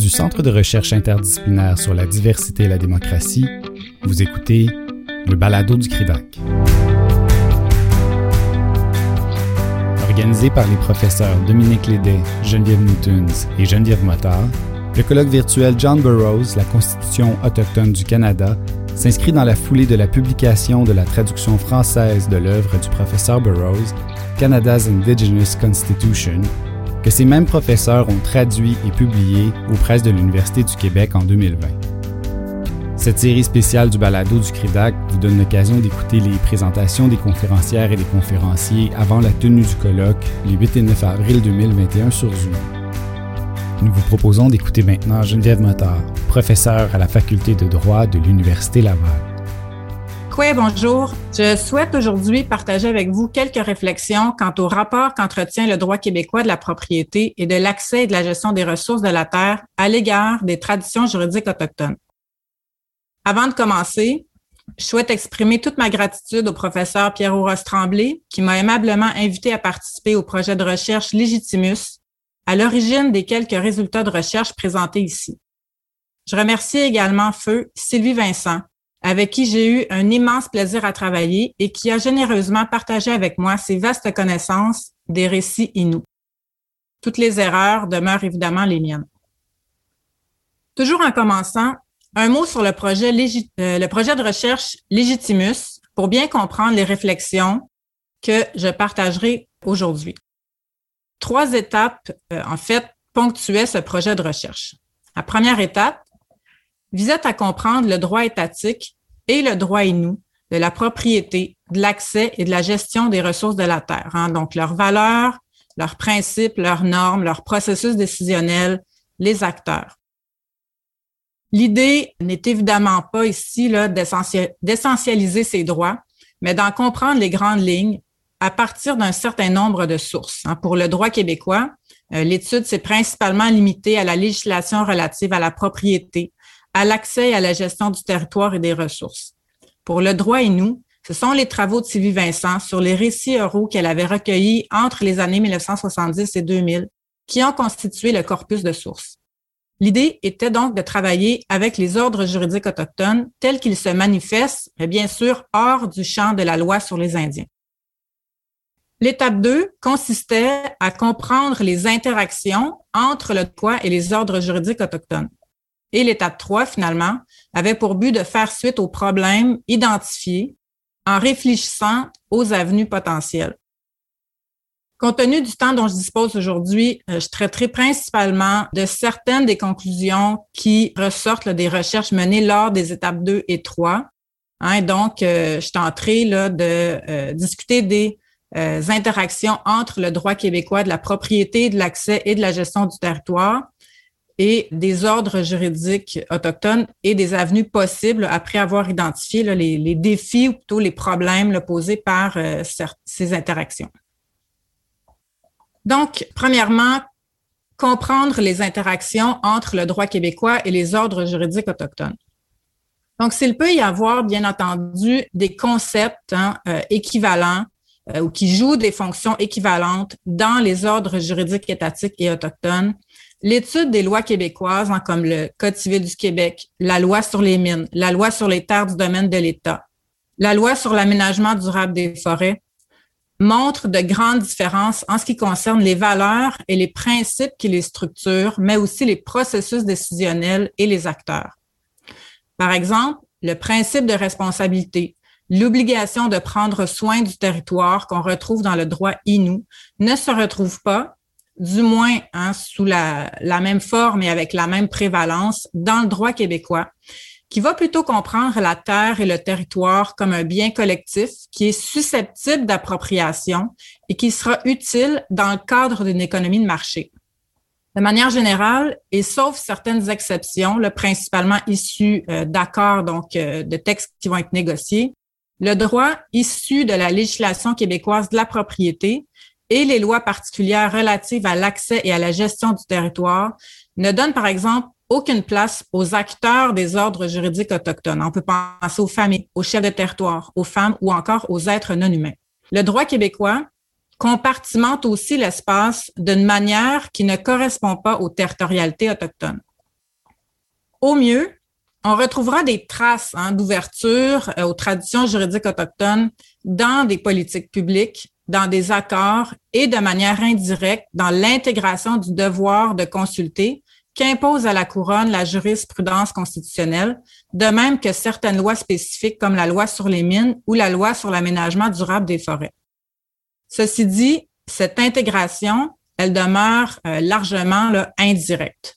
Du Centre de recherche interdisciplinaire sur la diversité et la démocratie, vous écoutez le balado du CRIDAC. Organisé par les professeurs Dominique Lédet, Geneviève Newtons et Geneviève Motard, le colloque virtuel John Burroughs, la Constitution autochtone du Canada, s'inscrit dans la foulée de la publication de la traduction française de l'œuvre du professeur Burroughs, Canada's Indigenous Constitution, que ces mêmes professeurs ont traduit et publié aux presses de l'Université du Québec en 2020. Cette série spéciale du balado du CRIDAC vous donne l'occasion d'écouter les présentations des conférencières et des conférenciers avant la tenue du colloque les 8 et 9 avril 2021 sur Zoom. Nous vous proposons d'écouter maintenant Geneviève Motard, professeure à la faculté de droit de l'Université Laval. Oui, bonjour? Je souhaite aujourd'hui partager avec vous quelques réflexions quant au rapport qu'entretient le droit québécois de la propriété et de l'accès et de la gestion des ressources de la terre à l'égard des traditions juridiques autochtones. Avant de commencer, je souhaite exprimer toute ma gratitude au professeur Pierre-Aurosse Tremblay qui m'a aimablement invité à participer au projet de recherche Légitimus à l'origine des quelques résultats de recherche présentés ici. Je remercie également Feu Sylvie Vincent, avec qui j'ai eu un immense plaisir à travailler et qui a généreusement partagé avec moi ses vastes connaissances des récits inou. Toutes les erreurs demeurent évidemment les miennes. Toujours en commençant, un mot sur le projet, euh, le projet de recherche Légitimus pour bien comprendre les réflexions que je partagerai aujourd'hui trois étapes, euh, en fait, ponctuaient ce projet de recherche. La première étape visait à comprendre le droit étatique et le droit inou de la propriété, de l'accès et de la gestion des ressources de la terre. Hein, donc, leurs valeurs, leurs principes, leurs normes, leurs processus décisionnels, les acteurs. L'idée n'est évidemment pas ici d'essentialiser ces droits, mais d'en comprendre les grandes lignes à partir d'un certain nombre de sources. Hein. Pour le droit québécois, euh, l'étude s'est principalement limitée à la législation relative à la propriété, à l'accès et à la gestion du territoire et des ressources. Pour le droit nous, ce sont les travaux de Sylvie Vincent sur les récits oraux qu'elle avait recueillis entre les années 1970 et 2000 qui ont constitué le corpus de sources. L'idée était donc de travailler avec les ordres juridiques autochtones tels qu'ils se manifestent, mais bien sûr hors du champ de la loi sur les Indiens. L'étape 2 consistait à comprendre les interactions entre le droit et les ordres juridiques autochtones. Et l'étape 3, finalement, avait pour but de faire suite aux problèmes identifiés en réfléchissant aux avenues potentielles. Compte tenu du temps dont je dispose aujourd'hui, euh, je traiterai principalement de certaines des conclusions qui ressortent des recherches menées lors des étapes 2 et 3. Hein, donc, euh, je tenterai là, de euh, discuter des interactions entre le droit québécois de la propriété, de l'accès et de la gestion du territoire et des ordres juridiques autochtones et des avenues possibles après avoir identifié les, défis ou plutôt les problèmes posés par euh, ces interactions. Donc, premièrement, comprendre les interactions entre le droit québécois et les ordres juridiques autochtones. Donc, s'il peut y avoir, bien entendu, des concepts hein, euh, équivalents euh, ou qui jouent des fonctions équivalentes dans les ordres juridiques étatiques et autochtones. L'étude des lois québécoises, hein, comme le Code civil du Québec, la loi sur les mines, la loi sur les terres du domaine de l'État, la loi sur l'aménagement durable des forêts, montre de grandes différences en ce qui concerne les valeurs et les principes qui les structurent, mais aussi les processus décisionnels et les acteurs. Par exemple, le principe de responsabilité, l'obligation de prendre soin du territoire qu'on retrouve dans le droit inou ne se retrouve pas, du moins hein, sous la, même forme et avec la même prévalence, dans le droit québécois, qui va plutôt comprendre la terre et le territoire comme un bien collectif qui est susceptible d'appropriation et qui sera utile dans le cadre d'une économie de marché. De manière générale, et sauf certaines exceptions, le principalement issues euh, d'accords, donc euh, de textes qui vont être négociés, le droit issu de la législation québécoise de la propriété et les lois particulières relatives à l'accès et à la gestion du territoire ne donnent, par exemple, aucune place aux acteurs des ordres juridiques autochtones. On peut penser aux familles, aux chefs de territoire, aux femmes ou encore aux êtres non humains. Le droit québécois compartimente aussi l'espace d'une manière qui ne correspond pas aux territorialités autochtones. au mieux, on retrouvera des traces hein, d'ouverture euh, aux traditions juridiques autochtones dans des politiques publiques, dans des accords et de manière indirecte dans l'intégration du devoir de consulter qu'impose à la couronne la jurisprudence constitutionnelle, de même que certaines lois spécifiques comme la loi sur les mines ou la loi sur l'aménagement durable des forêts. Ceci dit, cette intégration, elle demeure euh, largement indirecte.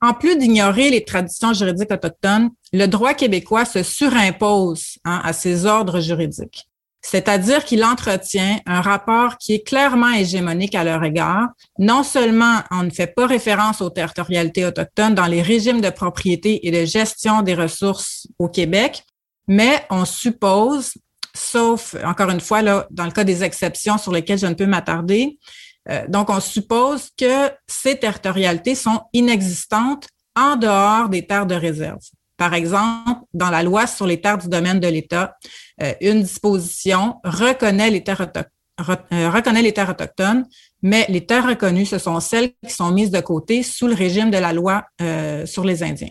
En plus d'ignorer les traditions juridiques autochtones, le droit québécois se surimpose hein, à ces ordres juridiques. C'est-à-dire qu'il entretient un rapport qui est clairement hégémonique à leur égard. Non seulement on ne fait pas référence aux territorialités autochtones dans les régimes de propriété et de gestion des ressources au Québec, mais on suppose, sauf encore une fois là, dans le cas des exceptions sur lesquelles je ne peux m'attarder, euh, donc, on suppose que ces territorialités sont inexistantes en dehors des terres de réserve. Par exemple, dans la loi sur les terres du domaine de l'État, euh, une disposition reconnaît les terres euh, reconnaît les terres autochtones, mais les terres reconnues, ce sont celles qui sont mises de côté sous le régime de la loi sur les Indiens.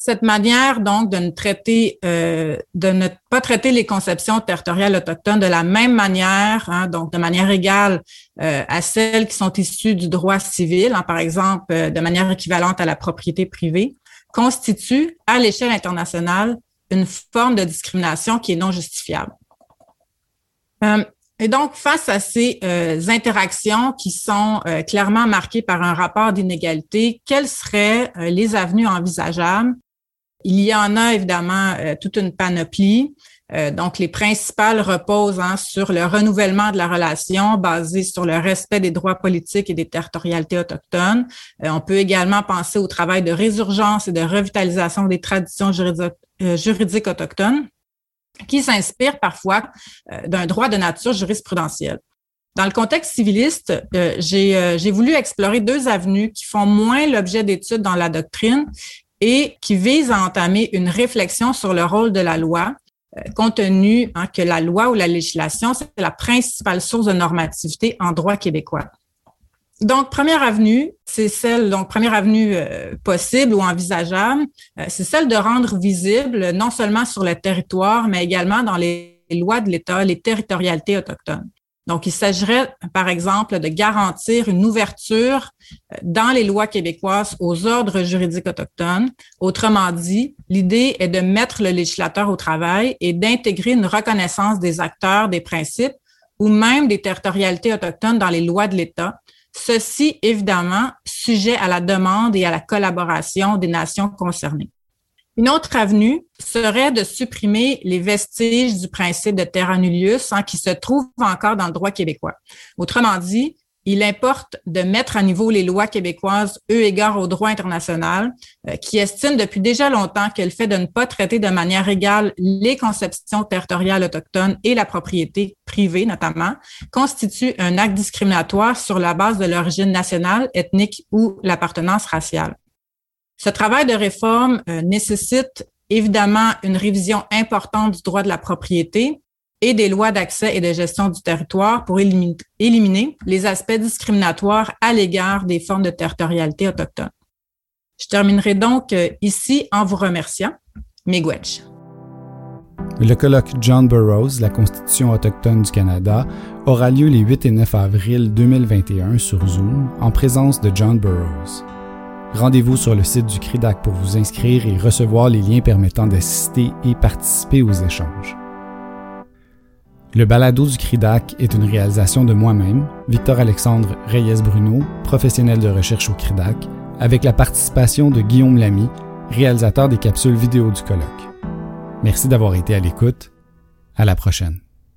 Cette manière donc de ne traiter, euh, de ne pas traiter les conceptions territoriales autochtones de la même manière, hein, donc de manière égale euh, à celles qui sont issues du droit civil, hein, par exemple euh, de manière équivalente à la propriété privée, constitue à l'échelle internationale une forme de discrimination qui est non justifiable. et donc, face à ces interactions qui sont clairement marquées par un rapport d'inégalité, quelles seraient les avenues envisageables? Il y en a évidemment euh, toute une panoplie. Euh, donc, les principales reposent hein, sur le renouvellement de la relation basé sur le respect des droits politiques et des territorialités autochtones. Euh, on peut également penser au travail de résurgence et de revitalisation des traditions juridiques, autochtones qui s'inspirent parfois d'un droit de nature jurisprudentielle. Dans le contexte civiliste, j'ai voulu explorer deux avenues qui font moins l'objet d'études dans la doctrine et qui vise à entamer une réflexion sur le rôle de la loi, euh, compte tenu hein, que la loi ou la législation, c'est la principale source de normativité en droit québécois. Donc, première avenue, c'est celle, donc première avenue euh, possible ou envisageable, euh, c'est celle de rendre visible non seulement sur le territoire, mais également dans les lois de l'État, les territorialités autochtones. Donc, il s'agirait, par exemple, de garantir une ouverture euh, dans les lois québécoises aux ordres juridiques autochtones. Autrement dit, l'idée est de mettre le législateur au travail et d'intégrer une reconnaissance des acteurs, des principes ou même des territorialités autochtones dans les lois de l'État. Ceci, évidemment, sujet à la demande et à la collaboration des nations concernées. Une autre avenue serait de supprimer les vestiges du principe de terra nullius hein, qui se trouve encore dans le droit québécois. Autrement dit, il importe de mettre à niveau les lois québécoises eu égard au droit international, euh, qui estime depuis déjà longtemps que le fait de ne pas traiter de manière égale les conceptions territoriales autochtones et la propriété privée notamment constitue un acte discriminatoire sur la base de l'origine nationale, ethnique ou l'appartenance raciale. Ce travail de réforme euh, nécessite évidemment une révision importante du droit de la propriété et des lois d'accès et de gestion du territoire pour éliminer, les aspects discriminatoires à l'égard des formes de territorialité autochtone. Je terminerai donc euh, ici en vous remerciant. Miigwech. Le colloque John Burroughs, la Constitution autochtone du Canada, aura lieu les 8 et 9 avril 2021 sur Zoom en présence de John Burroughs. Rendez-vous sur le site du CRIDAC pour vous inscrire et recevoir les liens permettant d'assister et participer aux échanges. Le balado du CRIDAC est une réalisation de moi-même, Victor-Alexandre Reyes-Bruno, professionnel de recherche au CRIDAC, avec la participation de Guillaume Lamy, réalisateur des capsules vidéo du colloque. Merci d'avoir été à l'écoute. À la prochaine.